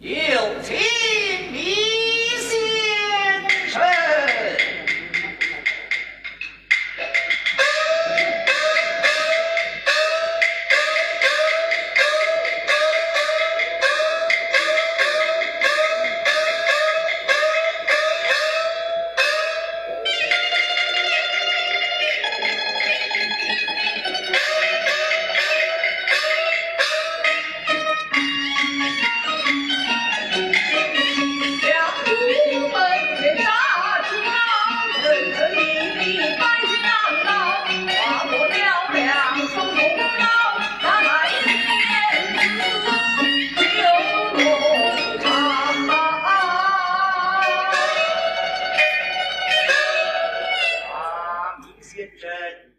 Yeah, siempre